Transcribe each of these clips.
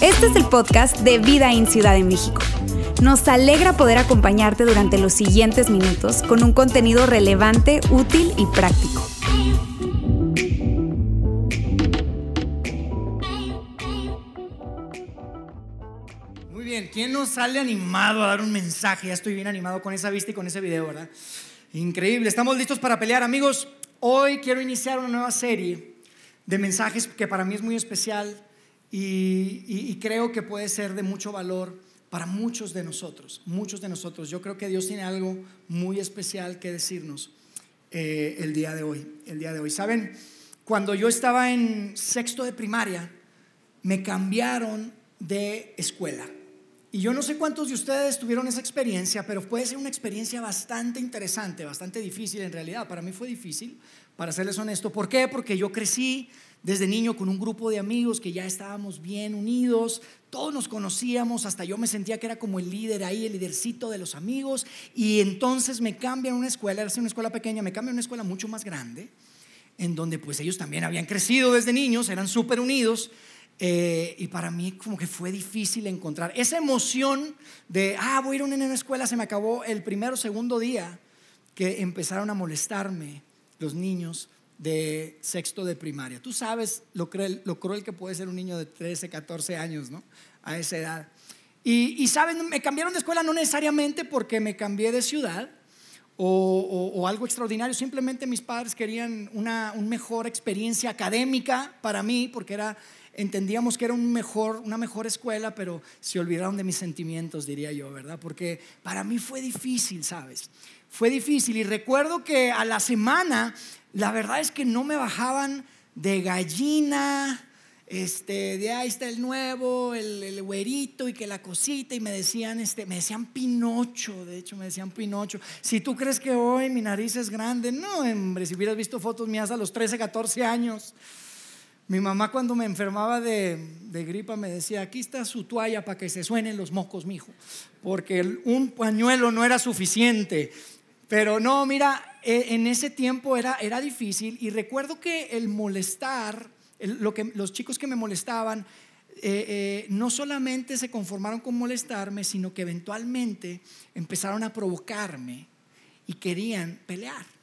Este es el podcast de Vida en Ciudad de México. Nos alegra poder acompañarte durante los siguientes minutos con un contenido relevante, útil y práctico. Muy bien, ¿quién nos sale animado a dar un mensaje? Ya estoy bien animado con esa vista y con ese video, ¿verdad? Increíble, estamos listos para pelear, amigos. Hoy quiero iniciar una nueva serie de mensajes que para mí es muy especial y, creo que puede ser de mucho valor para muchos de nosotros, muchos de nosotros. Yo creo que Dios tiene algo muy especial que decirnos eh, el día de hoy, el día de hoy. Saben, cuando yo estaba en sexto de primaria, me cambiaron de escuela. Y yo no sé cuántos de ustedes tuvieron esa experiencia, pero puede ser una experiencia bastante interesante, bastante difícil en realidad. Para mí fue difícil, para serles honesto. ¿Por qué? Porque yo crecí desde niño con un grupo de amigos que ya estábamos bien unidos, todos nos conocíamos, hasta yo me sentía que era como el líder ahí, el lidercito de los amigos. Y entonces me cambian una escuela, era una escuela pequeña, me cambian una escuela mucho más grande en donde pues ellos también habían crecido desde niños, eran súper unidos. Eh, y para mí como que fue difícil encontrar esa emoción de, ah, voy a ir a una escuela, se me acabó el primero o segundo día que empezaron a molestarme los niños de sexto de primaria. Tú sabes lo cruel, lo cruel que puede ser un niño de 13, 14 años, ¿no? A esa edad. Y, y saben, me cambiaron de escuela no necesariamente porque me cambié de ciudad, o, o- o algo extraordinario. Simplemente mis padres querían una, un mejor experiencia académica para mí, porque era, entendíamos que era un mejor, una mejor escuela, pero se olvidaron de mis sentimientos, diría yo, ¿verdad? Porque para mí fue difícil, ¿sabes? Fue difícil. Y recuerdo que a la semana, la verdad es que no me bajaban de gallina, este, de ahí está el nuevo, el, el güerito y que la cosita y me decían, este, me decían Pinocho, de hecho me decían Pinocho. Si tú crees que hoy mi nariz es grande, no, hombre, si hubieras visto fotos mías a los 13, 14 años. Mi mamá cuando me enfermaba de, gripa me decía, aquí está su toalla para que se suenen los mocos, mijo, porque un pañuelo no era suficiente. Pero no, mira, eh, en ese tiempo era, era difícil y recuerdo que el molestar, lo que, los chicos que me molestaban, eh, eh, no solamente se conformaron con molestarme, sino que eventualmente empezaron a provocarme y querían pelear.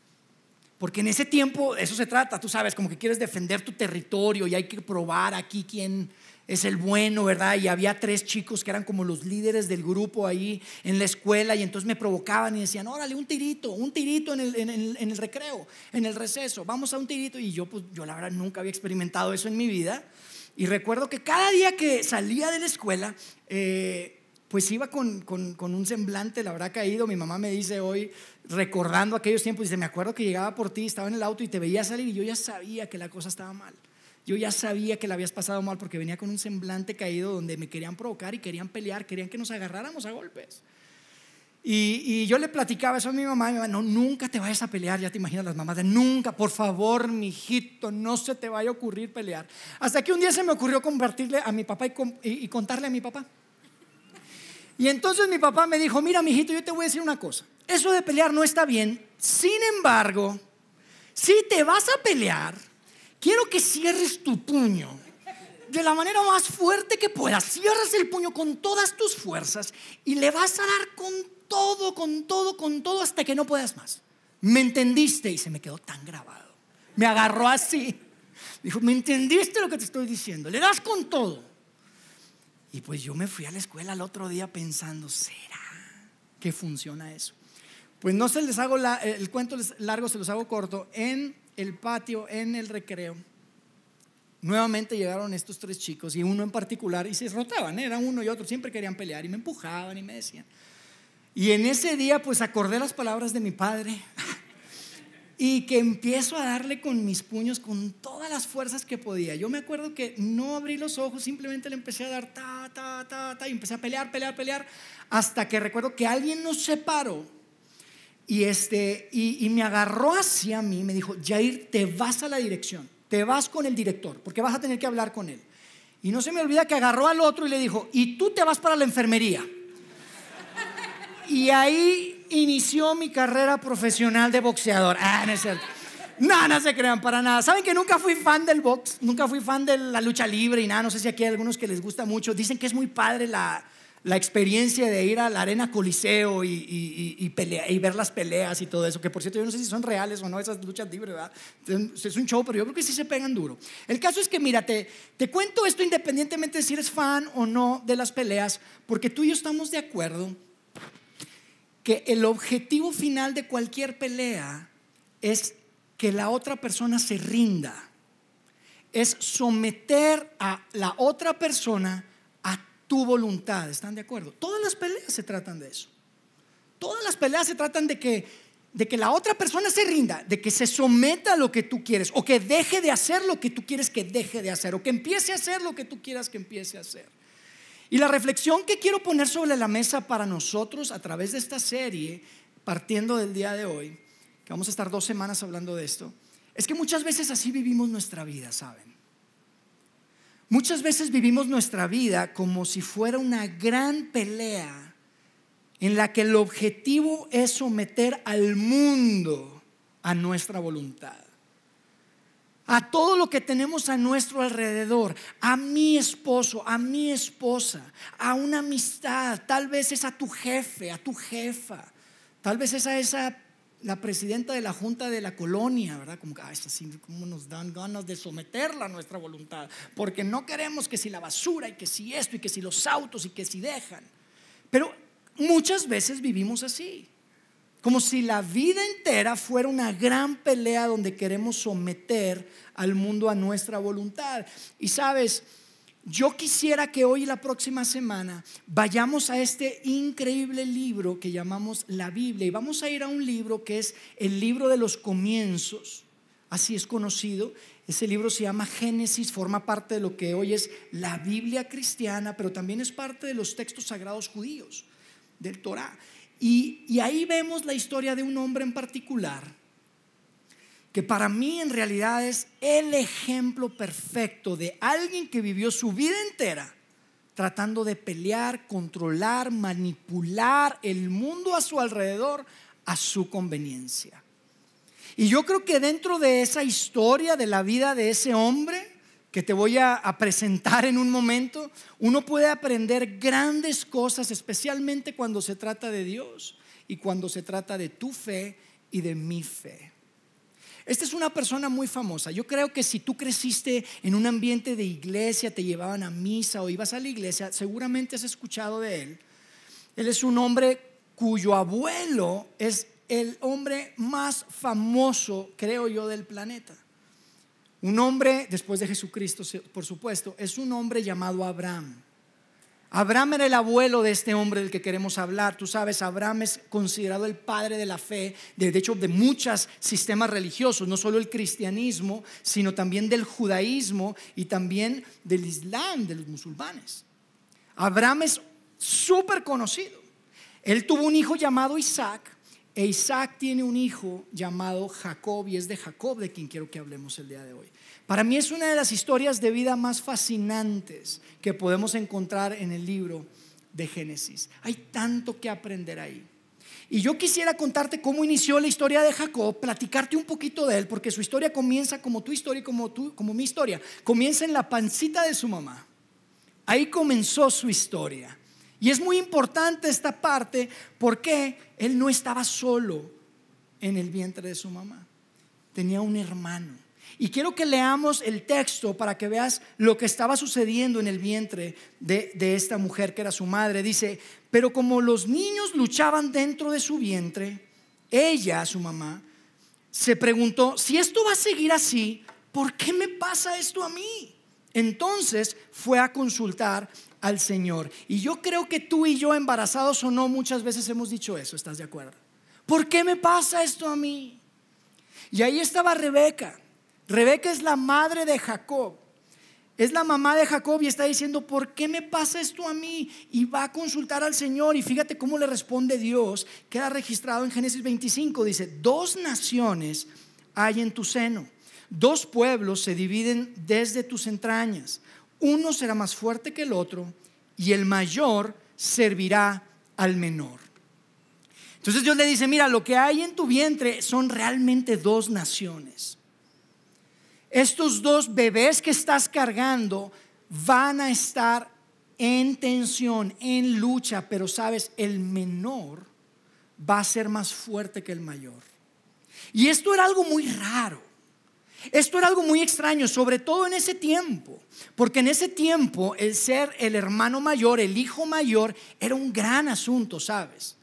Porque en ese tiempo eso se trata, tú sabes, como que quieres defender tu territorio y hay que probar aquí quién es el bueno, ¿verdad? Y había tres chicos que eran como los líderes del grupo ahí en la escuela y entonces me provocaban y decían, órale, un tirito, un tirito en el, en en el recreo, en el receso, vamos a un tirito. Y yo, pues, yo la verdad nunca había experimentado eso en mi vida. Y recuerdo que cada día que salía de la escuela, eh, pues iba con, con- con un semblante, la verdad caído. Mi mamá me dice hoy, recordando aquellos tiempos, dice, me acuerdo que llegaba por ti, estaba en el auto y te veía salir y yo ya sabía que la cosa estaba mal. Yo ya sabía que la habías pasado mal porque venía con un semblante caído donde me querían provocar y querían pelear, querían que nos agarráramos a golpes. Y, y yo le platicaba eso a mi mamá, y mi mamá, no, nunca te vayas a pelear, ya te imaginas las mamás de nunca, por favor, mi hijito, no se te vaya a ocurrir pelear. Hasta que un día se me ocurrió compartirle a mi papá y- y contarle a mi papá. Y entonces mi papá me dijo, mira, mijito, yo te voy a decir una cosa, eso de pelear no está bien, sin embargo, si te vas a pelear, quiero que cierres tu puño de la manera más fuerte que puedas. Cierras el puño con todas tus fuerzas y le vas a dar con todo, con todo, con todo hasta que no puedas más. ¿Me entendiste? Y se me quedó tan grabado. Me agarró así. Dijo, ¿me entendiste lo que te estoy diciendo? Le das con todo. Y pues yo me fui a la escuela el otro día pensando, ¿será que funciona eso? Pues no se les hago el cuento largo, se los hago corto. En el patio, en el recreo, nuevamente llegaron estos tres chicos y uno en particular, y se rotaban, ¿eh? era uno y otro, siempre querían pelear y me empujaban y me decían. Y en ese día pues acordé las palabras de mi padre y que empiezo a darle con mis puños con todas las fuerzas que podía. Yo me acuerdo que no abrí los ojos, simplemente le empecé a dar ta, ta, ta, ta, y empecé a pelear, pelear, pelear, hasta que recuerdo que alguien nos separó y, este, y, me agarró hacia mí me dijo, Jair, te vas a la dirección, te vas con el director, porque vas a tener que hablar con él. Y no se me olvida que agarró al otro y le dijo, y tú te vas para la enfermería. Y ahí inició mi carrera profesional de boxeador. Ah, no es cierto. No se crean para nada. Saben que nunca fui fan del box, nunca fui fan de la lucha libre y nada. No sé si aquí hay algunos que les gusta mucho. Dicen que es muy padre la, la experiencia de ir a la arena Coliseo y, y, ver las peleas y todo eso, que por cierto yo no sé si son reales o no esas luchas libres, ¿verdad? Es un show, pero yo creo que sí se pegan duro. El caso es que, mírate, te cuento esto independientemente de si eres fan o no de las peleas, porque tú y yo estamos de acuerdo que el objetivo final de cualquier pelea es que la otra persona se rinda, es someter a la otra persona tu voluntad. ¿Están de acuerdo? Todas las peleas se tratan de eso. Todas las peleas se tratan de que, de que la otra persona se rinda, de que se someta a lo que tú quieres, o que deje de hacer lo que tú quieres que deje de hacer, o que empiece a hacer lo que tú quieras que empiece a hacer. Y la reflexión que quiero poner sobre la mesa para nosotros a través de esta serie, partiendo del día de hoy, que vamos a estar dos semanas hablando de esto, es que muchas veces así vivimos nuestra vida, ¿saben? Muchas veces vivimos nuestra vida como si fuera una gran pelea en la que el objetivo es someter al mundo a nuestra voluntad. A todo lo que tenemos a nuestro alrededor, a mi esposo, a mi esposa, a una amistad, tal vez es a tu jefe, a tu jefa, tal vez es a esa la presidenta de la Junta de la Colonia, ¿verdad? Como que, es así, como nos dan ganas de someterla a nuestra voluntad, porque no queremos que si la basura y que si esto y que si los autos y que si dejan. Pero muchas veces vivimos así, como si la vida entera fuera una gran pelea donde queremos someter al mundo a nuestra voluntad. Y sabes, yo quisiera que hoy y la próxima semana vayamos a este increíble libro que llamamos la Biblia y vamos a ir a un libro que es el libro de los comienzos, así es conocido. Ese libro se llama Génesis, forma parte de lo que hoy es la Biblia cristiana, pero también es parte de los textos sagrados judíos, del Torah. Y, y ahí vemos la historia de un hombre en particular que para mí en realidad es el ejemplo perfecto de alguien que vivió su vida entera tratando de pelear, controlar, manipular el mundo a su alrededor a su conveniencia. Y yo creo que dentro de esa historia de la vida de ese hombre, que te voy a, presentar en un momento, uno puede aprender grandes cosas, especialmente cuando se trata de Dios y cuando se trata de tu fe y de mi fe. Esta es una persona muy famosa. Yo creo que si tú creciste en un ambiente de iglesia, te llevaban a misa o ibas a la iglesia, seguramente has escuchado de él. Él es un hombre cuyo abuelo es el hombre más famoso, creo yo, del planeta. Un hombre, después de Jesucristo, por supuesto, es un hombre llamado Abraham. Abraham era el abuelo de este hombre del que queremos hablar. Tú sabes, Abraham es considerado el padre de la fe, de, hecho de muchos sistemas religiosos, no solo el cristianismo, sino también del judaísmo y también del islam, de los musulmanes. Abraham es súper conocido. Él tuvo un hijo llamado Isaac e Isaac tiene un hijo llamado Jacob y es de Jacob de quien quiero que hablemos el día de hoy. Para mí es una de las historias de vida más fascinantes que podemos encontrar en el libro de Génesis. Hay tanto que aprender ahí. Y yo quisiera contarte cómo inició la historia de Jacob, platicarte un poquito de él, porque su historia comienza como tu historia y como, como mi historia. Comienza en la pancita de su mamá. Ahí comenzó su historia. Y es muy importante esta parte porque él no estaba solo en el vientre de su mamá. Tenía un hermano. Y quiero que leamos el texto para que veas lo que estaba sucediendo en el vientre de, esta mujer que era su madre. Dice, pero como los niños luchaban dentro de su vientre, ella, su mamá, se preguntó, si esto va a seguir así, ¿por qué me pasa esto a mí? Entonces fue a consultar al Señor. Y yo creo que tú y yo, embarazados o no, muchas veces hemos dicho eso, ¿estás de acuerdo? ¿Por qué me pasa esto a mí? Y ahí estaba Rebeca. Rebeca es la madre de Jacob. Es la mamá de Jacob y está diciendo, ¿por qué me pasa esto a mí? Y va a consultar al Señor y fíjate cómo le responde Dios. Queda registrado en Génesis 25. Dice, dos naciones hay en tu seno. Dos pueblos se dividen desde tus entrañas. Uno será más fuerte que el otro y el mayor servirá al menor. Entonces Dios le dice, mira, lo que hay en tu vientre son realmente dos naciones. estos dos bebés que estás cargando van a estar en tensión, en lucha, pero sabes, el menor va a ser más fuerte que el mayor. Y esto era algo muy raro. Esto era algo muy extraño, sobre todo en ese tiempo, porque en ese tiempo el ser el hermano mayor, el hijo mayor, era un gran asunto, ¿sabes?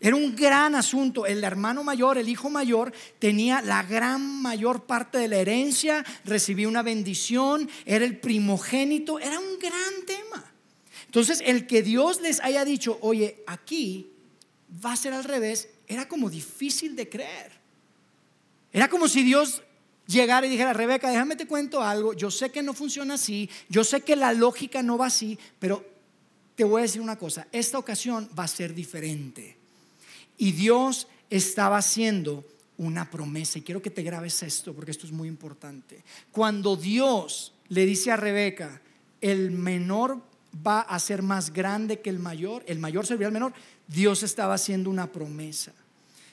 Era un gran asunto. El hermano mayor, el hijo mayor, tenía la gran mayor parte de la herencia, recibía una bendición, era el primogénito, era un gran tema. Entonces, el que Dios les haya dicho, oye, aquí va a ser al revés, era como difícil de creer. Era como si Dios llegara y dijera, Rebeca, déjame te cuento algo, yo sé que no funciona así, yo sé que la lógica no va así, pero te voy a decir una cosa, esta ocasión va a ser diferente. Y Dios estaba haciendo una promesa. Y quiero que te grabes esto porque esto es muy importante. Cuando Dios le dice a Rebeca, el menor va a ser más grande que el mayor, el mayor servirá al menor, Dios estaba haciendo una promesa.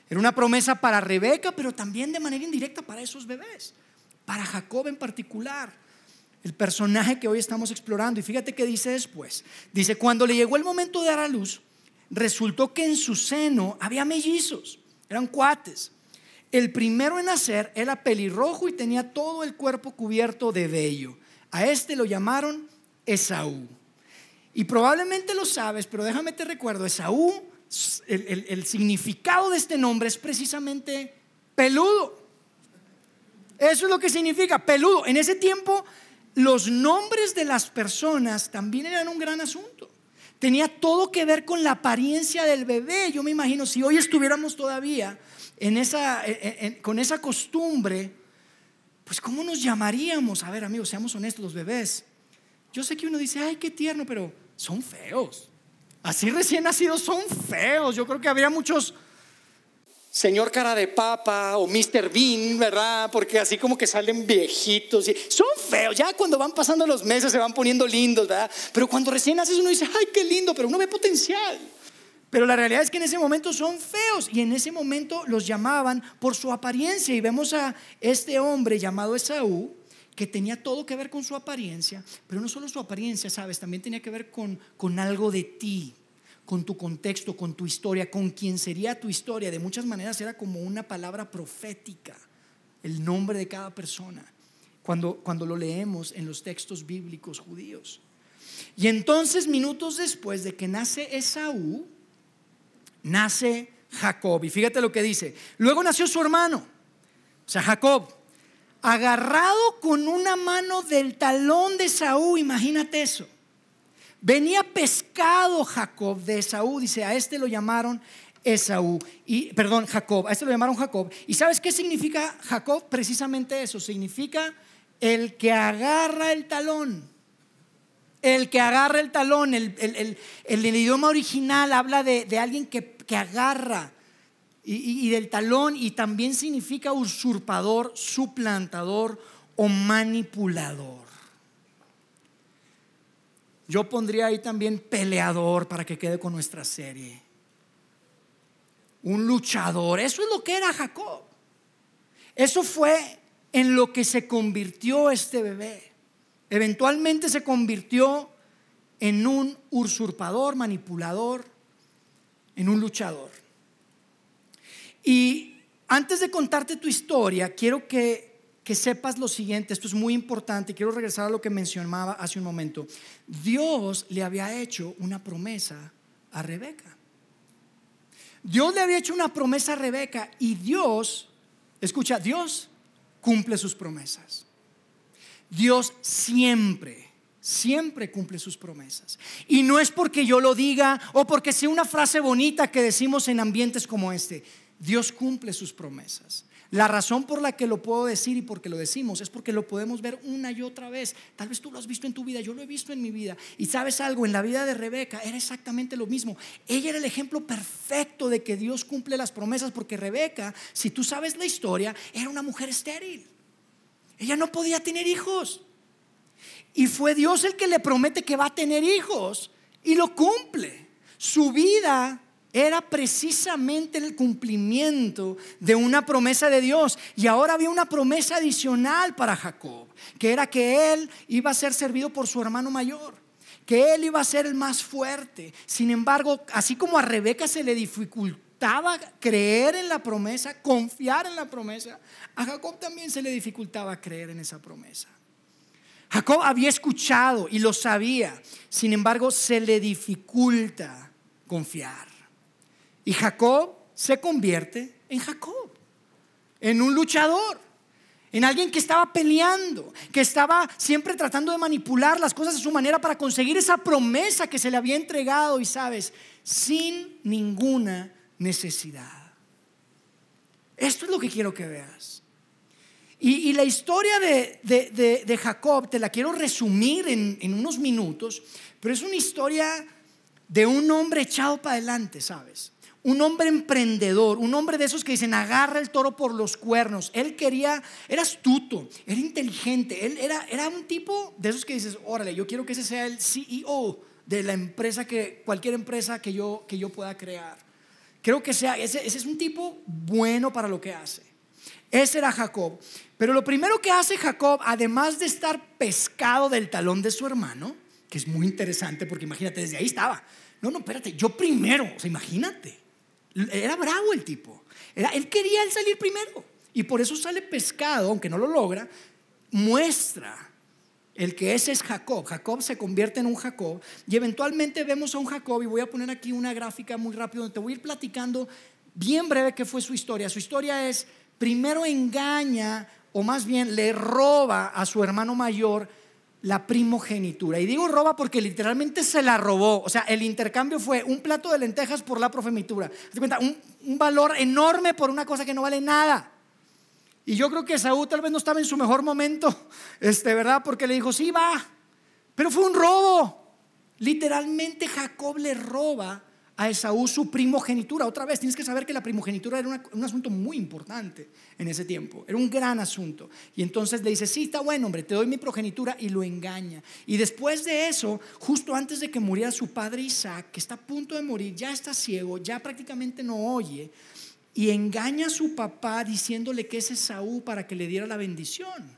Era una promesa para Rebeca, pero también de manera indirecta para esos bebés, para Jacob en particular, el personaje que hoy estamos explorando. Y fíjate qué dice después. Dice, cuando le llegó el momento de dar a luz, resultó que en su seno había mellizos, eran cuates. El primero en nacer era pelirrojo y tenía todo el cuerpo cubierto de vello. A este lo llamaron Esaú. Y probablemente lo sabes, pero déjame te recuerdo, Esaú, el, significado de este nombre es precisamente peludo. Eso es lo que significa, peludo. En ese tiempo los nombres de las personas también eran un gran asunto tenía todo que ver con la apariencia del bebé. Yo me imagino, si hoy estuviéramos todavía con esa costumbre, pues ¿cómo nos llamaríamos? A ver, amigos, seamos honestos, los bebés. Yo sé que uno dice, ay, qué tierno, pero son feos. Así recién nacidos son feos. Yo creo que habría muchos señor cara de papa o Mr. Bean, ¿verdad? Porque así como que salen viejitos. Y son feos, ya cuando van pasando los meses se van poniendo lindos, ¿verdad? Pero cuando recién naces uno dice, ay, qué lindo, pero uno ve potencial. Pero la realidad es que en ese momento son feos y en ese momento los llamaban por su apariencia. Y vemos a este hombre llamado Esaú, que tenía todo que ver con su apariencia, pero no solo su apariencia, ¿sabes? También tenía que ver con, con algo de ti con tu contexto, con tu historia, con quien sería tu historia. De muchas maneras era como una palabra profética, el nombre de cada persona, cuando, cuando lo leemos en los textos bíblicos judíos. Y entonces, minutos después de que nace Esaú, nace Jacob. Y fíjate lo que dice. Luego nació su hermano, o sea, Jacob, agarrado con una mano del talón de Esaú, imagínate eso. Venía pescado Jacob de Esaú, dice, a este lo llamaron Esaú, y perdón, Jacob, a este lo llamaron Jacob. ¿Y sabes qué significa Jacob? Precisamente eso, significa el que agarra el talón. El que agarra el talón, el, el, idioma original habla de, alguien que, agarra y, del talón y también significa usurpador, suplantador o manipulador. Yo pondría ahí también peleador para que quede con nuestra serie. Un luchador. Eso es lo que era Jacob. Eso fue en lo que se convirtió este bebé. Eventualmente se convirtió en un usurpador, manipulador, en un luchador. Y antes de contarte tu historia, quiero que que sepas lo siguiente, esto es muy importante, quiero regresar a lo que mencionaba hace un momento. Dios le había hecho una promesa a Rebeca. Dios le había hecho una promesa a Rebeca y Dios, escucha, Dios cumple sus promesas. Dios siempre, siempre cumple sus promesas. Y no es porque yo lo diga o porque sea una frase bonita que decimos en ambientes como este. Dios cumple sus promesas. La razón por la que lo puedo decir y porque lo decimos es porque lo podemos ver una y otra vez. Tal vez tú lo has visto en tu vida, yo lo he visto en mi vida. Y sabes algo, en la vida de Rebeca era exactamente lo mismo. Ella era el ejemplo perfecto de que Dios cumple las promesas porque Rebeca, si tú sabes la historia, era una mujer estéril. Ella no podía tener hijos. Y fue Dios el que le promete que va a tener hijos y lo cumple. Su vida era precisamente el cumplimiento de una promesa de Dios. Y ahora había una promesa adicional para Jacob, que era que él iba a ser servido por su hermano mayor, que él iba a ser el más fuerte. Sin embargo, así como a Rebeca se le dificultaba creer en la promesa, confiar en la promesa, a Jacob también se le dificultaba creer en esa promesa. Jacob había escuchado y lo sabía, sin embargo se le dificulta confiar. Y Jacob se convierte en Jacob, en un luchador, en alguien que estaba peleando, que estaba siempre tratando de manipular las cosas a su manera para conseguir esa promesa que se le había entregado y sabes, sin ninguna necesidad. Esto es lo que quiero que veas. Y, la historia de, Jacob te la quiero resumir en, unos minutos, pero es una historia de un hombre echado para adelante, ¿sabes? Un hombre emprendedor, un hombre de esos que dicen agarra el toro por los cuernos. Él quería, era astuto, era inteligente, él era, era un tipo de esos que dices, órale, yo quiero que ese sea el CEO de la empresa que, cualquier empresa que yo, que yo pueda crear. Creo que sea, ese, ese es un tipo bueno para lo que hace. Ese era Jacob. Pero lo primero que hace Jacob, además de estar pescado del talón de su hermano, que es muy interesante porque imagínate, desde ahí estaba. No, no, espérate, yo primero, o sea, imagínate. Era bravo el tipo. Era, él quería él salir primero. Y por eso sale pescado, aunque no lo logra, muestra el que ese es Jacob. Jacob se convierte en un Jacob. Y eventualmente vemos a un Jacob, y voy a poner aquí una gráfica muy rápido, donde te voy a ir platicando bien breve qué fue su historia. Su historia es, primero engaña, o más bien le roba a su hermano mayor la primogenitura. Y digo roba porque literalmente se la robó. O sea, el intercambio fue un plato de lentejas por la primogenitura. ¿Te cuenta? Un, un, valor enorme por una cosa que no vale nada. Y yo creo que Saúl tal vez no estaba en su mejor momento, este, ¿verdad? Porque le dijo, sí, va. Pero fue un robo. Literalmente Jacob le roba a Esaú su primogenitura. Otra vez, tienes que saber que la primogenitura era un asunto muy importante en ese tiempo, era un gran asunto. Y entonces le dice, sí, está bueno, hombre, te doy mi progenitura y lo engaña. Y después de eso, justo antes de que muriera su padre Isaac, que está a punto de morir, ya está ciego, ya prácticamente no oye, y engaña a su papá diciéndole que es Esaú para que le diera la bendición.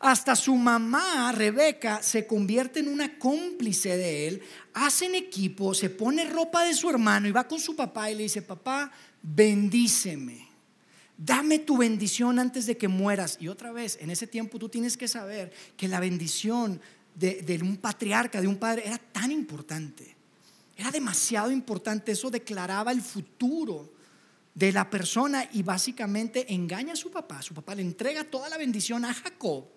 Hasta su mamá, Rebeca, se convierte en una cómplice de él, hacen equipo, se pone ropa de su hermano y va con su papá y le dice, papá, bendíceme, dame tu bendición antes de que mueras. Y otra vez, en ese tiempo tú tienes que saber que la bendición de, de un patriarca, de un padre, era tan importante. Era demasiado importante, eso declaraba el futuro de la persona y básicamente engaña a su papá. Su papá le entrega toda la bendición a Jacob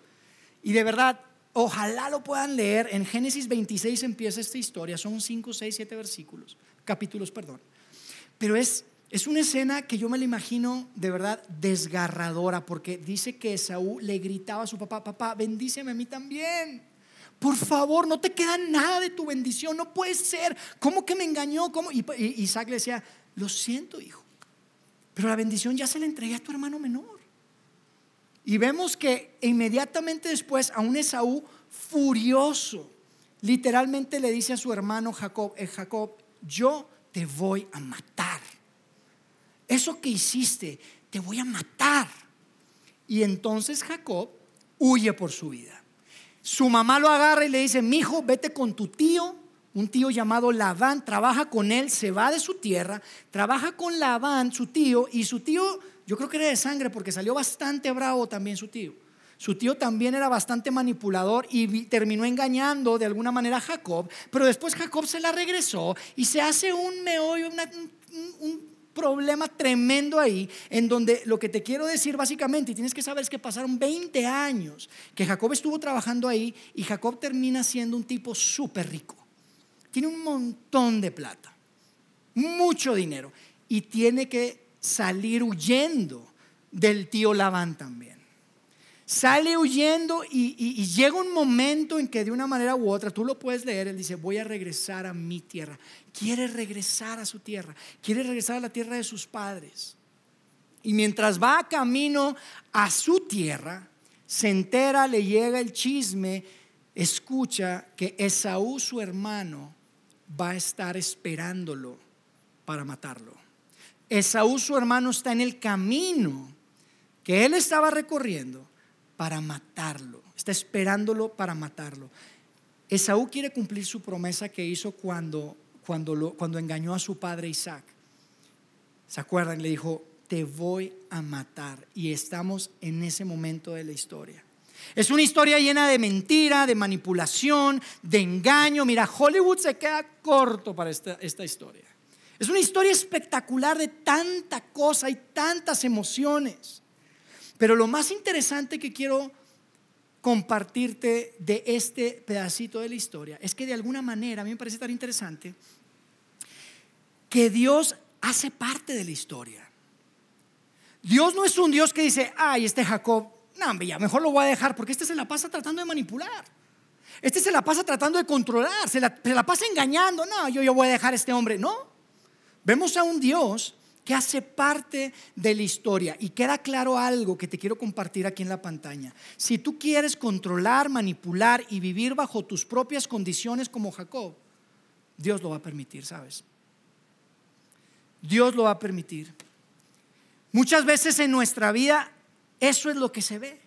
y de verdad, ojalá lo puedan leer. En Génesis 26 empieza esta historia. Son 5, 6, 7 versículos, capítulos, perdón. Pero es, es una escena que yo me la imagino de verdad desgarradora, porque dice que Saúl le gritaba a su papá, papá, bendíceme a mí también. Por favor, no te queda nada de tu bendición, no puede ser. ¿Cómo que me engañó? ¿Cómo? Y, Isaac le decía, lo siento, hijo, pero la bendición ya se la entregué a tu hermano menor. Y vemos que inmediatamente después a un Esaú furioso, literalmente le dice a su hermano Jacob, eh, Jacob, yo te voy a matar. Eso que hiciste, te voy a matar. Y entonces Jacob huye por su vida. Su mamá lo agarra y le dice, mi hijo, vete con tu tío, un tío llamado Labán, trabaja con él, se va de su tierra, trabaja con Labán, su tío, y su tío yo creo que era de sangre porque salió bastante bravo también su tío. Su tío también era bastante manipulador y terminó engañando de alguna manera a Jacob, pero después Jacob se la regresó y se hace un meollo, un, problema tremendo ahí, en donde lo que te quiero decir básicamente, y tienes que saber es que pasaron 20 años que Jacob estuvo trabajando ahí y Jacob termina siendo un tipo súper rico. Tiene un montón de plata, mucho dinero y tiene que salir huyendo del tío Labán también. Sale huyendo y, llega un momento en que de una manera u otra, tú lo puedes leer, él dice, voy a regresar a mi tierra. Quiere regresar a su tierra, quiere regresar a la tierra de sus padres. Y mientras va camino a su tierra, se entera, le llega el chisme, escucha que Esaú, su hermano, va a estar esperándolo para matarlo. Esaú, su hermano, está en el camino que él estaba recorriendo para matarlo. Está esperándolo para matarlo. Esaú quiere cumplir su promesa que hizo cuando, cuando, cuando engañó a su padre Isaac. ¿Se acuerdan? Le dijo, te voy a matar. Y estamos en ese momento de la historia. Es una historia llena de mentira, de manipulación, de engaño. Mira, Hollywood se queda corto para esta, esta historia. Es una historia espectacular de tanta cosa y tantas emociones. Pero lo más interesante que quiero compartirte de este pedacito de la historia es que de alguna manera, a mí me parece tan interesante, que Dios hace parte de la historia. Dios no es un Dios que dice, ay, este Jacob, no, ya mejor lo voy a dejar porque este se la pasa tratando de manipular. Este se la pasa tratando de controlar, se la, pasa engañando. No, yo, yo voy a dejar a este hombre. No, vemos a un Dios que hace parte de la historia. Y queda claro algo que te quiero compartir aquí en la pantalla. Si tú quieres controlar, manipular y vivir bajo tus propias condiciones como Jacob, Dios lo va a permitir, ¿sabes? Dios lo va a permitir. Muchas veces en nuestra vida eso es lo que se ve.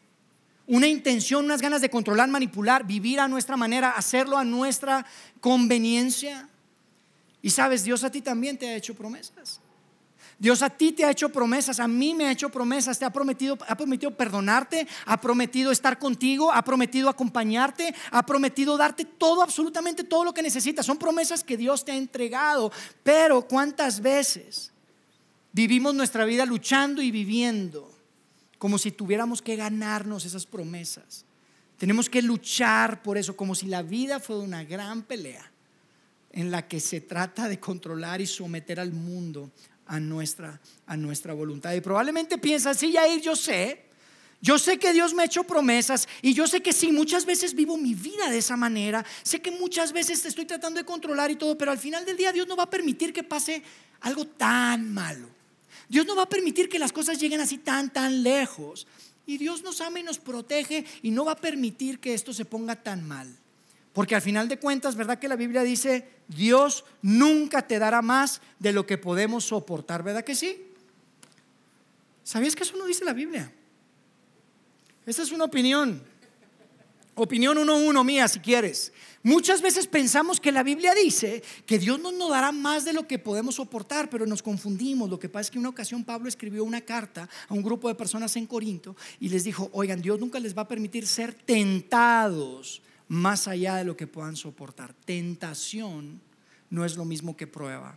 Una intención, unas ganas de controlar, manipular, vivir a nuestra manera, hacerlo a nuestra conveniencia. Y sabes, Dios a ti también te ha hecho promesas. Dios a ti te ha hecho promesas, a mí me ha hecho promesas, te ha prometido, ha prometido perdonarte, ha prometido estar contigo, ha prometido acompañarte, ha prometido darte todo, absolutamente todo lo que necesitas. Son promesas que Dios te ha entregado. Pero ¿cuántas veces vivimos nuestra vida luchando y viviendo como si tuviéramos que ganarnos esas promesas? Tenemos que luchar por eso, como si la vida fuera una gran pelea en la que se trata de controlar y someter al mundo a nuestra, a nuestra voluntad. Y probablemente piensas, sí, Yair, yo sé, yo sé que Dios me ha hecho promesas y yo sé que sí, muchas veces vivo mi vida de esa manera, sé que muchas veces te estoy tratando de controlar y todo, pero al final del día Dios no va a permitir que pase algo tan malo. Dios no va a permitir que las cosas lleguen así tan, tan lejos. Y Dios nos ama y nos protege y no va a permitir que esto se ponga tan mal. Porque al final de cuentas, ¿verdad que la Biblia dice, Dios nunca te dará más de lo que podemos soportar, ¿verdad que sí? ¿Sabías que eso no dice la Biblia? Esa es una opinión. Opinión uno uno mía, si quieres. Muchas veces pensamos que la Biblia dice que Dios no nos dará más de lo que podemos soportar, pero nos confundimos. Lo que pasa es que una ocasión Pablo escribió una carta a un grupo de personas en Corinto y les dijo, oigan, Dios nunca les va a permitir ser tentados más allá de lo que puedan soportar. Tentación no es lo mismo que prueba.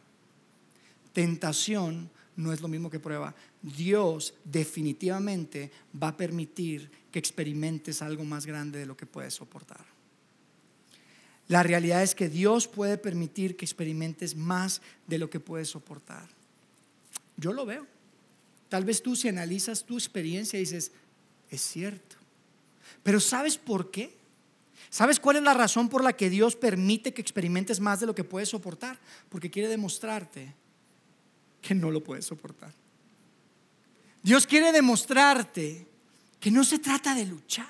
Tentación no es lo mismo que prueba. Dios definitivamente va a permitir que experimentes algo más grande de lo que puedes soportar. La realidad es que Dios puede permitir que experimentes más de lo que puedes soportar. Yo lo veo. Tal vez tú si analizas tu experiencia dices, es cierto. Pero ¿sabes por qué? ¿Sabes cuál es la razón por la que Dios permite que experimentes más de lo que puedes soportar? Porque quiere demostrarte que no lo puedes soportar. Dios quiere demostrarte que no se trata de luchar,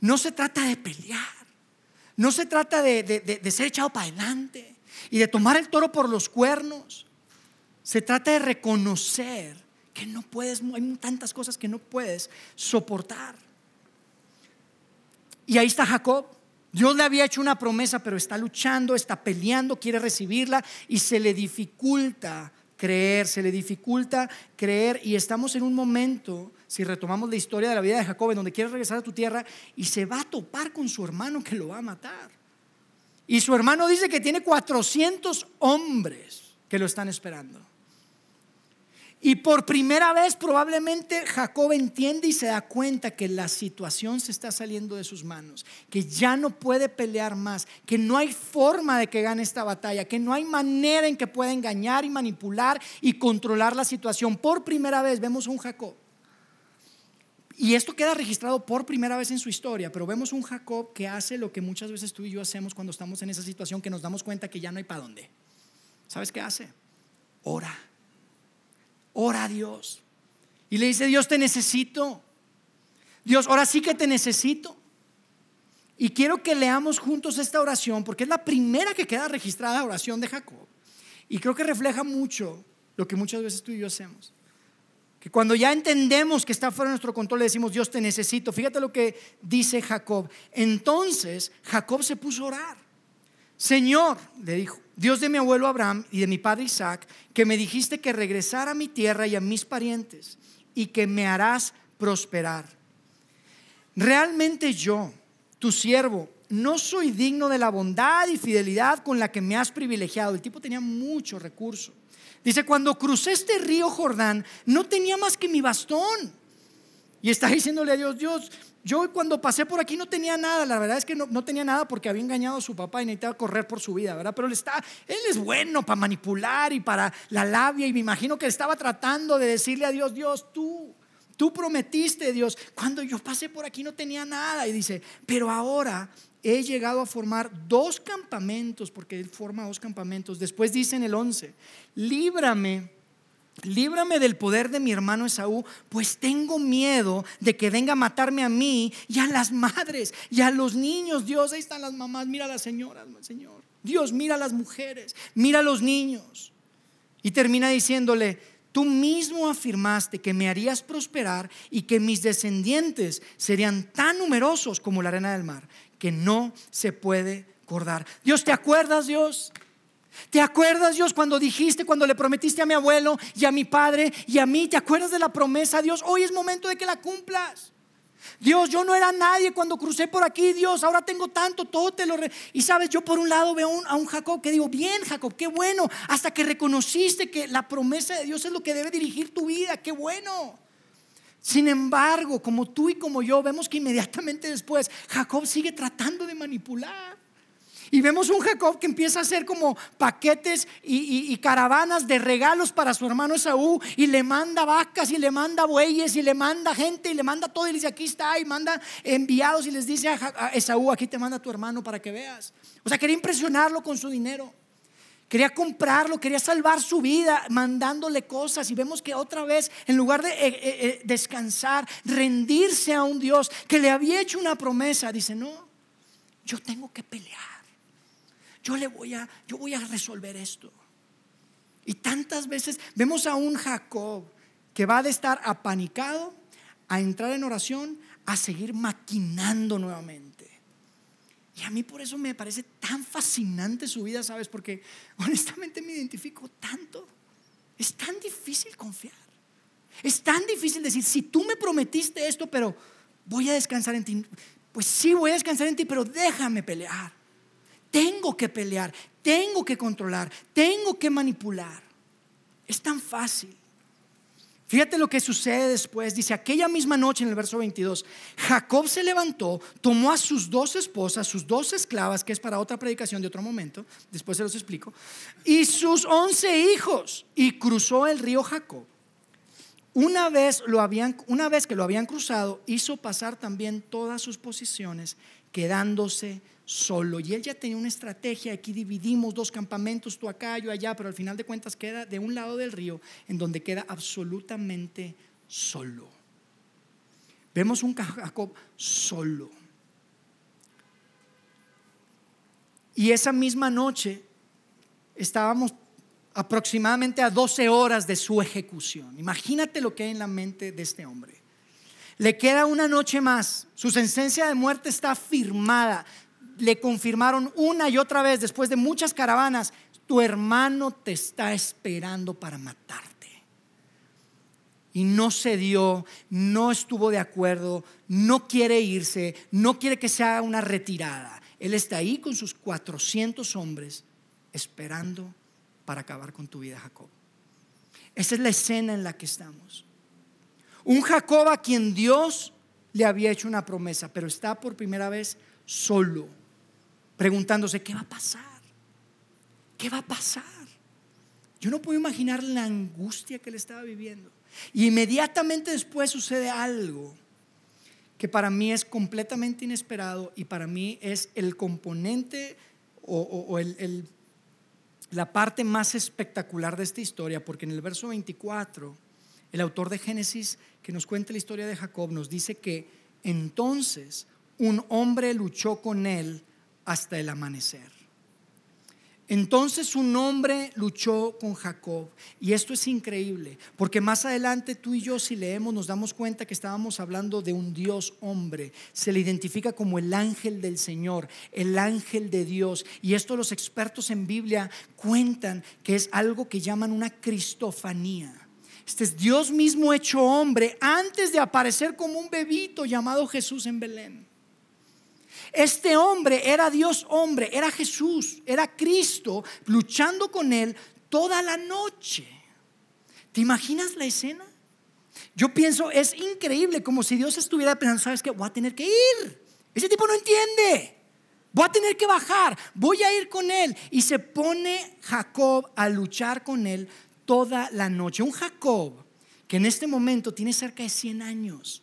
no se trata de pelear, no se trata de, ser echado para adelante y de tomar el toro por los cuernos. Se trata de reconocer que no puedes, hay tantas cosas que no puedes soportar. Y ahí está Jacob. Dios le había hecho una promesa, pero está luchando, está peleando, quiere recibirla y se le dificulta creer, se le dificulta creer y estamos en un momento, si retomamos la historia de la vida de Jacob, en donde quiere regresar a tu tierra y se va a topar con su hermano que lo va a matar. Y su hermano dice que tiene 400 hombres que lo están esperando. Y por primera vez probablemente Jacob entiende y se da cuenta que la situación se está saliendo de sus manos, que ya no puede pelear más, que no hay forma de que gane esta batalla, que no hay manera en que pueda engañar y manipular y controlar la situación. Por primera vez vemos un Jacob. Y esto queda registrado por primera vez en su historia, pero vemos un Jacob que hace lo que muchas veces tú y yo hacemos cuando estamos en esa situación, que nos damos cuenta que ya no hay para dónde. ¿Sabes qué hace? Ora ora a Dios. Y le dice, Dios, te necesito. Dios, ahora sí que te necesito. Y quiero que leamos juntos esta oración porque es la primera que queda registrada oración de Jacob. Y creo que refleja mucho lo que muchas veces tú y yo hacemos. Que cuando ya entendemos que está fuera de nuestro control, le decimos, Dios te necesito. Fíjate lo que dice Jacob. Entonces Jacob se puso a orar. Señor, le dijo, Dios de mi abuelo Abraham y de mi padre Isaac, que me dijiste que regresara a mi tierra y a mis parientes y que me harás prosperar. Realmente yo, tu siervo, no soy digno de la bondad y fidelidad con la que me has privilegiado. El tipo tenía mucho recurso. Dice, cuando crucé este río Jordán, no tenía más que mi bastón. Y está diciéndole a Dios, Dios, yo cuando pasé por aquí no tenía nada, la verdad es que no, tenía nada porque había engañado a su papá y necesitaba correr por su vida, ¿verdad? Pero él, está, él es bueno para manipular y para la labia y me imagino que estaba tratando de decirle a Dios, Dios, tú, tú prometiste, Dios, cuando yo pasé por aquí no tenía nada. Y dice, pero ahora he llegado a formar dos campamentos, porque él forma dos campamentos. Después dice en el 11, líbrame, líbrame del poder de mi hermano Esaú, pues tengo miedo de que venga a matarme a mí y a las madres y a los niños. Dios, ahí están las mamás, mira a las señoras, Señor. Dios, mira a las mujeres, mira a los niños. Y termina diciéndole, tú mismo afirmaste que me harías prosperar y que mis descendientes serían tan numerosos como la arena del mar que no se puede acordar. Dios, ¿te acuerdas, Dios? ¿Te acuerdas, Dios, cuando dijiste, cuando le prometiste a mi abuelo y a mi padre y a mí? ¿Te acuerdas de la promesa, Dios? Hoy es momento de que la cumplas. Dios, yo no era nadie cuando crucé por aquí, Dios, ahora tengo tanto, todo te lo... Y sabes, yo por un lado veo a un Jacob que digo, bien Jacob, qué bueno, hasta que reconociste que la promesa de Dios es lo que debe dirigir tu vida, qué bueno. Sin embargo, como tú y como yo, vemos que inmediatamente después Jacob sigue tratando de manipular. Y vemos un Jacob que empieza a hacer como paquetes y, caravanas de regalos para su hermano Esaú y le manda vacas y le manda bueyes y le manda gente y le manda todo y le dice aquí está y manda enviados y les dice a Esaú aquí te manda tu hermano para que veas. O sea, quería impresionarlo con su dinero. Quería comprarlo, quería salvar su vida mandándole cosas y vemos que otra vez, en lugar de eh, eh, eh, descansar, rendirse a un Dios que le había hecho una promesa, dice, no, yo tengo que pelear. Yo le voy a, yo voy a resolver esto. Y tantas veces vemos a un Jacob que va de estar apanicado a entrar en oración a seguir maquinando nuevamente. Y a mí por eso me parece tan fascinante su vida, ¿sabes? Porque honestamente me identifico tanto. Es tan difícil confiar. Es tan difícil decir, si tú me prometiste esto, pero voy a descansar en ti. Pues sí, voy a descansar en ti, pero déjame pelear. Tengo que pelear, tengo que controlar, tengo que manipular. Es tan fácil. Fíjate lo que sucede después. Dice, aquella misma noche en el verso 22, Jacob se levantó, tomó a sus dos esposas, sus dos esclavas, que es para otra predicación de otro momento, después se los explico, y sus once hijos, y cruzó el río Jacob. Una vez, lo habían, una vez que lo habían cruzado, hizo pasar también todas sus posiciones, quedándose solo. Y él ya tenía una estrategia, aquí dividimos dos campamentos, tú acá, yo allá, pero al final de cuentas queda de un lado del río en donde queda absolutamente solo. Vemos un Jacob solo. Y esa misma noche estábamos aproximadamente a 12 horas de su ejecución. Imagínate lo que hay en la mente de este hombre. Le queda una noche más. Su sentencia de muerte está firmada le confirmaron una y otra vez, después de muchas caravanas, tu hermano te está esperando para matarte. Y no se dio, no estuvo de acuerdo, no quiere irse, no quiere que se haga una retirada. Él está ahí con sus 400 hombres esperando para acabar con tu vida, Jacob. Esa es la escena en la que estamos. Un Jacob a quien Dios le había hecho una promesa, pero está por primera vez solo preguntándose, ¿qué va a pasar? ¿Qué va a pasar? Yo no puedo imaginar la angustia que él estaba viviendo. Y inmediatamente después sucede algo que para mí es completamente inesperado y para mí es el componente o, la parte más espectacular de esta historia, porque en el verso 24, el autor de Génesis que nos cuenta la historia de Jacob nos dice que entonces un hombre luchó con él hasta el amanecer. Entonces un hombre luchó con Jacob. Y esto es increíble, porque más adelante tú y yo si leemos nos damos cuenta que estábamos hablando de un Dios hombre. Se le identifica como el ángel del Señor, el ángel de Dios. Y esto los expertos en Biblia cuentan que es algo que llaman una cristofanía. Este es Dios mismo hecho hombre antes de aparecer como un bebito llamado Jesús en Belén. Este hombre era Dios hombre, era Jesús, era Cristo, luchando con él toda la noche. ¿Te imaginas la escena? Yo pienso, es increíble, como si Dios estuviera pensando, ¿sabes qué? Voy a tener que ir. Ese tipo no entiende. Voy a tener que bajar, voy a ir con él. Y se pone Jacob a luchar con él toda la noche. Un Jacob que en este momento tiene cerca de 100 años.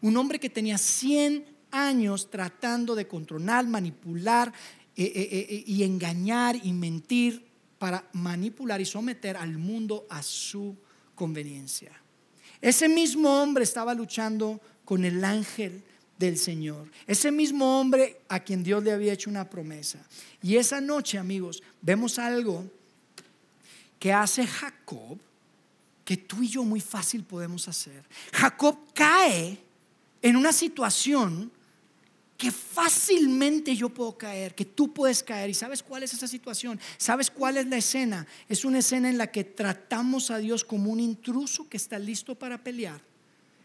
Un hombre que tenía 100 años tratando de controlar, manipular eh, eh, eh, y engañar y mentir para manipular y someter al mundo a su conveniencia. Ese mismo hombre estaba luchando con el ángel del Señor. Ese mismo hombre a quien Dios le había hecho una promesa. Y esa noche, amigos, vemos algo que hace Jacob que tú y yo muy fácil podemos hacer. Jacob cae en una situación que fácilmente yo puedo caer, que tú puedes caer. ¿Y sabes cuál es esa situación? ¿Sabes cuál es la escena? Es una escena en la que tratamos a Dios como un intruso que está listo para pelear,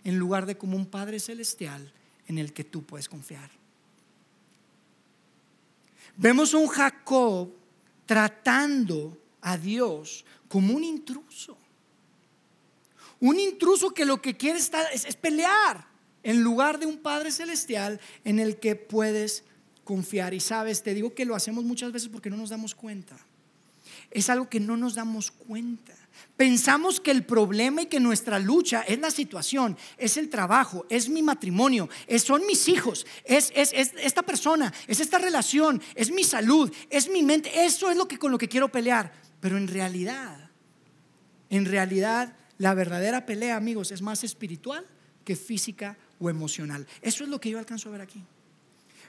en lugar de como un Padre Celestial en el que tú puedes confiar. Vemos a un Jacob tratando a Dios como un intruso. Un intruso que lo que quiere es, es pelear en lugar de un Padre Celestial en el que puedes confiar. Y sabes, te digo que lo hacemos muchas veces porque no nos damos cuenta. Es algo que no nos damos cuenta. Pensamos que el problema y que nuestra lucha es la situación, es el trabajo, es mi matrimonio, son mis hijos, es, es, es, esta persona, es esta relación, es mi salud, es mi mente. Eso es lo que con lo que quiero pelear. Pero en realidad, en realidad, la verdadera pelea, amigos, es más espiritual que física o emocional. Eso es lo que yo alcanzo a ver aquí.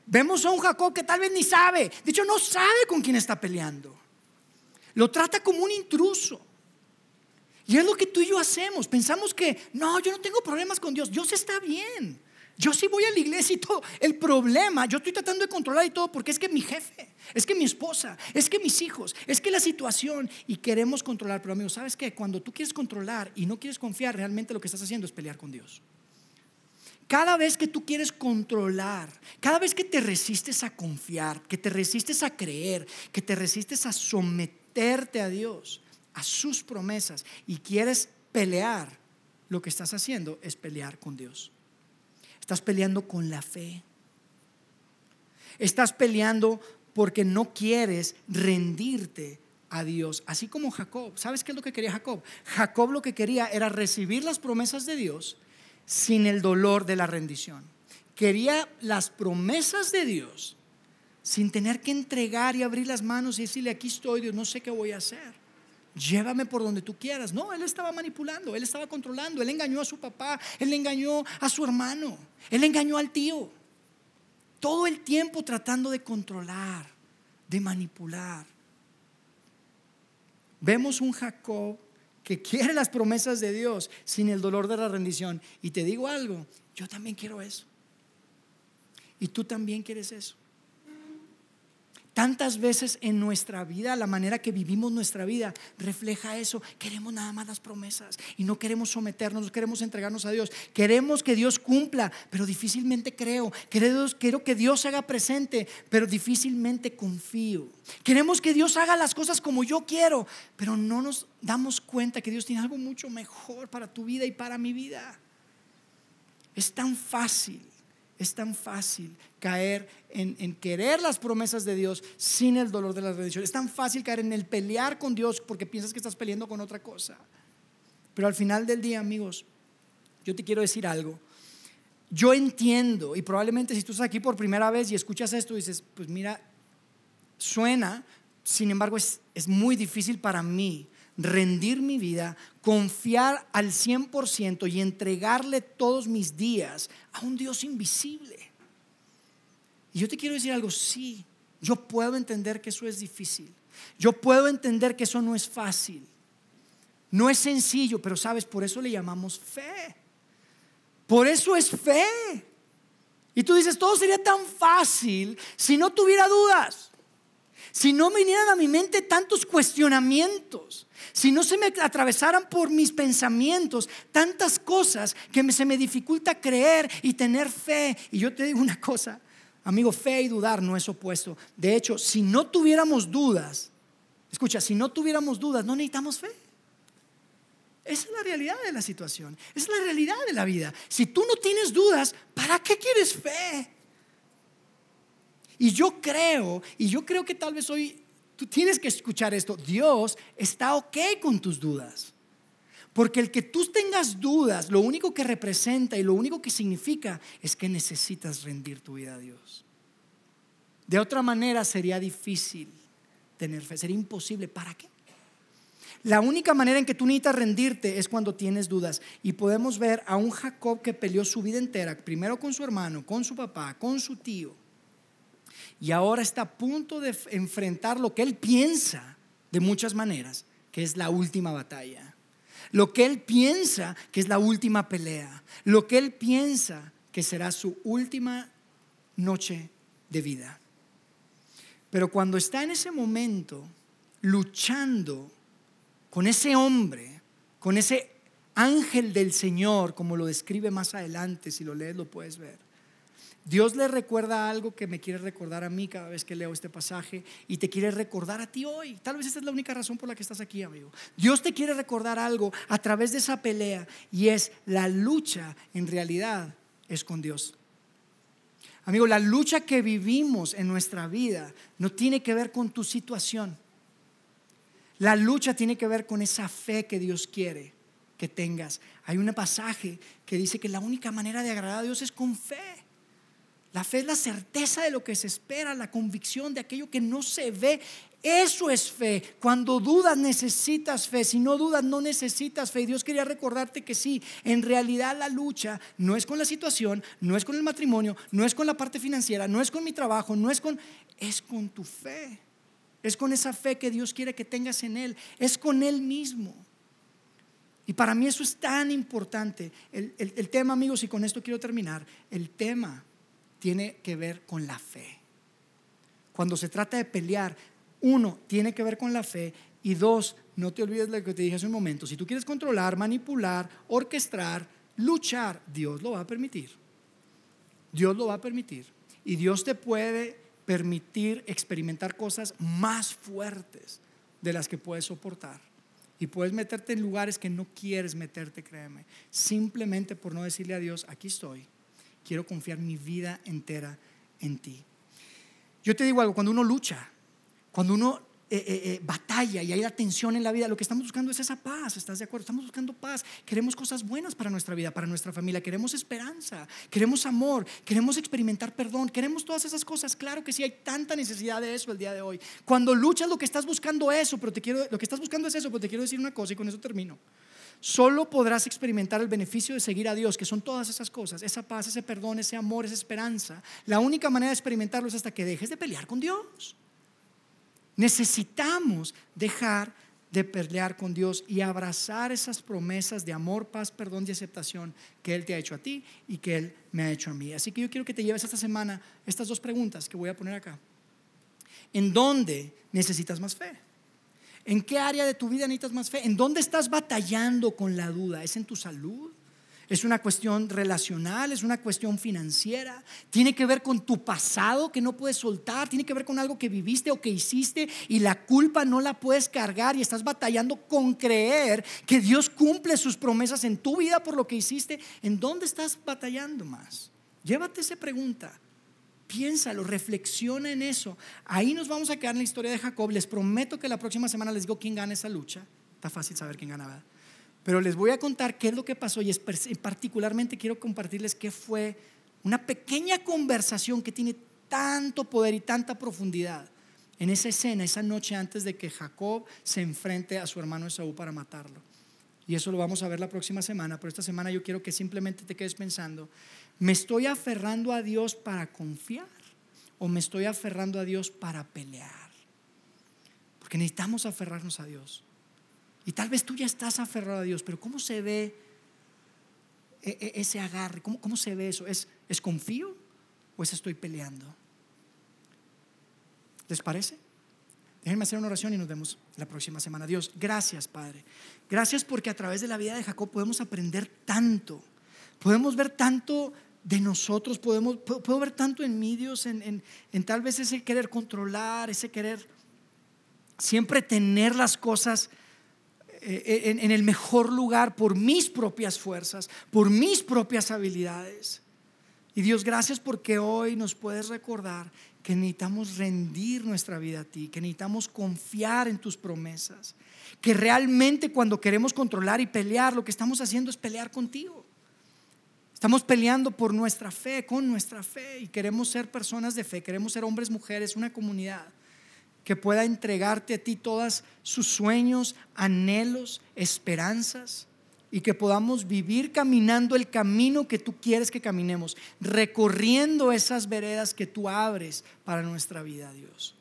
Vemos a un Jacob que tal vez ni sabe, de hecho no sabe con quién está peleando. Lo trata como un intruso. Y es lo que tú y yo hacemos. Pensamos que, no, yo no tengo problemas con Dios. Dios está bien. Yo sí voy a la iglesia y todo. El problema, yo estoy tratando de controlar y todo porque es que mi jefe, es que mi esposa, es que mis hijos, es que la situación y queremos controlar. Pero amigo, ¿sabes qué? Cuando tú quieres controlar y no quieres confiar, realmente lo que estás haciendo es pelear con Dios. Cada vez que tú quieres controlar, cada vez que te resistes a confiar, que te resistes a creer, que te resistes a someterte a Dios, a sus promesas y quieres pelear, lo que estás haciendo es pelear con Dios. Estás peleando con la fe. Estás peleando porque no quieres rendirte a Dios, así como Jacob. ¿Sabes qué es lo que quería Jacob? Jacob lo que quería era recibir las promesas de Dios sin el dolor de la rendición. Quería las promesas de Dios sin tener que entregar y abrir las manos y decirle, aquí estoy, Dios, no sé qué voy a hacer. Llévame por donde tú quieras. No, él estaba manipulando, él estaba controlando, él engañó a su papá, él engañó a su hermano, él engañó al tío. Todo el tiempo tratando de controlar, de manipular. Vemos un Jacob que quiere las promesas de Dios sin el dolor de la rendición. Y te digo algo, yo también quiero eso. Y tú también quieres eso. Tantas veces en nuestra vida, la manera que vivimos nuestra vida refleja eso. Queremos nada más las promesas y no queremos someternos, no queremos entregarnos a Dios. Queremos que Dios cumpla, pero difícilmente creo. Quiero que Dios haga presente, pero difícilmente confío. Queremos que Dios haga las cosas como yo quiero, pero no nos damos cuenta que Dios tiene algo mucho mejor para tu vida y para mi vida. Es tan fácil es tan fácil caer en, querer las promesas de Dios sin el dolor de la redención. Es tan fácil caer en el pelear con Dios porque piensas que estás peleando con otra cosa. Pero al final del día, amigos, yo te quiero decir algo. Yo entiendo, y probablemente si tú estás aquí por primera vez y escuchas esto, dices, pues mira, suena, sin embargo es, es muy difícil para mí rendir mi vida, confiar al 100% y entregarle todos mis días a un Dios invisible. Y yo te quiero decir algo, sí, yo puedo entender que eso es difícil. Yo puedo entender que eso no es fácil. No es sencillo, pero sabes, por eso le llamamos fe. Por eso es fe. Y tú dices, todo sería tan fácil si no tuviera dudas. Si no vinieran a mi mente tantos cuestionamientos, si no se me atravesaran por mis pensamientos tantas cosas que se me dificulta creer y tener fe. Y yo te digo una cosa, amigo, fe y dudar no es opuesto. De hecho, si no tuviéramos dudas, escucha, si no tuviéramos dudas, no necesitamos fe. Esa es la realidad de la situación. Esa es la realidad de la vida. Si tú no tienes dudas, ¿para qué quieres fe? Y yo creo, y yo creo que tal vez hoy tú tienes que escuchar esto. Dios está ok con tus dudas. Porque el que tú tengas dudas, lo único que representa y lo único que significa es que necesitas rendir tu vida a Dios. De otra manera sería difícil tener fe, sería imposible. ¿Para qué? La única manera en que tú necesitas rendirte es cuando tienes dudas. Y podemos ver a un Jacob que peleó su vida entera, primero con su hermano, con su papá, con su tío. Y ahora está a punto de enfrentar lo que él piensa de muchas maneras, que es la última batalla. Lo que él piensa que es la última pelea. Lo que él piensa que será su última noche de vida. Pero cuando está en ese momento luchando con ese hombre, con ese ángel del Señor, como lo describe más adelante, si lo lees lo puedes ver. Dios le recuerda algo que me quiere recordar a mí cada vez que leo este pasaje y te quiere recordar a ti hoy. Tal vez esta es la única razón por la que estás aquí, amigo. Dios te quiere recordar algo a través de esa pelea y es la lucha en realidad es con Dios. Amigo, la lucha que vivimos en nuestra vida no tiene que ver con tu situación. La lucha tiene que ver con esa fe que Dios quiere que tengas. Hay un pasaje que dice que la única manera de agradar a Dios es con fe. La fe es la certeza de lo que se espera, la convicción de aquello que no se ve. Eso es fe. Cuando dudas necesitas fe. Si no dudas no necesitas fe. Y Dios quería recordarte que sí, en realidad la lucha no es con la situación, no es con el matrimonio, no es con la parte financiera, no es con mi trabajo, no es con... Es con tu fe. Es con esa fe que Dios quiere que tengas en Él. Es con Él mismo. Y para mí eso es tan importante. El, tema, amigos, y con esto quiero terminar, el tema tiene que ver con la fe. Cuando se trata de pelear, uno, tiene que ver con la fe y dos, no te olvides de lo que te dije hace un momento. Si tú quieres controlar, manipular, orquestar, luchar, Dios lo va a permitir. Dios lo va a permitir. Y Dios te puede permitir experimentar cosas más fuertes de las que puedes soportar. Y puedes meterte en lugares que no quieres meterte, créeme. Simplemente por no decirle a Dios, aquí estoy, quiero confiar mi vida entera en ti. Yo te digo algo, cuando uno lucha, cuando uno eh, eh, eh, batalla y hay la tensión en la vida, lo que estamos buscando es esa paz, ¿estás de acuerdo? Estamos buscando paz, queremos cosas buenas para nuestra vida, para nuestra familia, queremos esperanza, queremos amor, queremos experimentar perdón, queremos todas esas cosas. Claro que sí, hay tanta necesidad de eso el día de hoy. Cuando luchas lo que estás buscando eso, pero te quiero, lo que estás buscando es eso, pero te quiero decir una cosa y con eso termino. Solo podrás experimentar el beneficio de seguir a Dios, que son todas esas cosas, esa paz, ese perdón, ese amor, esa esperanza. La única manera de experimentarlo es hasta que dejes de pelear con Dios. Necesitamos dejar de pelear con Dios y abrazar esas promesas de amor, paz, perdón y aceptación que Él te ha hecho a ti y que Él me ha hecho a mí. Así que yo quiero que te lleves esta semana estas dos preguntas que voy a poner acá. ¿En dónde necesitas más fe? ¿En qué área de tu vida necesitas más fe? ¿En dónde estás batallando con la duda? ¿Es en tu salud? es una cuestión relacional, es una cuestión financiera, tiene que ver con tu pasado que no puedes soltar, tiene que ver con algo que viviste o que hiciste y la culpa no la puedes cargar y estás batallando con creer que Dios cumple sus promesas en tu vida por lo que hiciste. ¿En dónde estás batallando más? Llévate esa pregunta. Piénsalo, reflexiona en eso. Ahí nos vamos a quedar en la historia de Jacob. Les prometo que la próxima semana les digo quién gana esa lucha. Está fácil saber quién gana. Pero les voy a contar qué es lo que pasó y particularmente quiero compartirles qué fue una pequeña conversación que tiene tanto poder y tanta profundidad en esa escena, esa noche antes de que Jacob se enfrente a su hermano Esaú para matarlo. Y eso lo vamos a ver la próxima semana, pero esta semana yo quiero que simplemente te quedes pensando, ¿me estoy aferrando a Dios para confiar o me estoy aferrando a Dios para pelear? Porque necesitamos aferrarnos a Dios. Y tal vez tú ya estás aferrado a Dios, pero ¿cómo se ve e, e, ese agarre? ¿Cómo, cómo se ve eso? ¿Es, ¿Es confío o es estoy peleando? ¿Les parece? Déjenme hacer una oración y nos vemos la próxima semana. Dios, gracias Padre. Gracias porque a través de la vida de Jacob podemos aprender tanto. Podemos ver tanto de nosotros, podemos, puedo, ver tanto en mí, Dios, en, en, tal vez ese querer controlar, ese querer siempre tener las cosas eh, en, en, el mejor lugar por mis propias fuerzas, por mis propias habilidades. Y Dios, gracias porque hoy nos puedes recordar que necesitamos rendir nuestra vida a ti, que necesitamos confiar en tus promesas, que realmente cuando queremos controlar y pelear, lo que estamos haciendo es pelear contigo. Estamos peleando por nuestra fe, con nuestra fe, y queremos ser personas de fe, queremos ser hombres, mujeres, una comunidad que pueda entregarte a ti todos sus sueños, anhelos, esperanzas y que podamos vivir caminando el camino que tú quieres que caminemos, recorriendo esas veredas que tú abres para nuestra vida, Dios.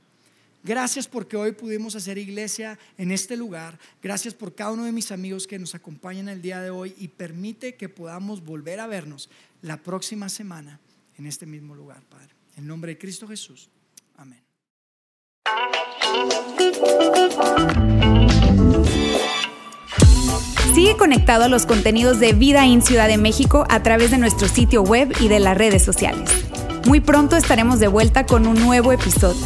Gracias porque hoy pudimos hacer iglesia en este lugar. Gracias por cada uno de mis amigos que nos acompañan el día de hoy y permite que podamos volver a vernos la próxima semana en este mismo lugar, Padre. En nombre de Cristo Jesús. Amén. Sigue conectado a los contenidos de Vida en Ciudad de México a través de nuestro sitio web y de las redes sociales. Muy pronto estaremos de vuelta con un nuevo episodio.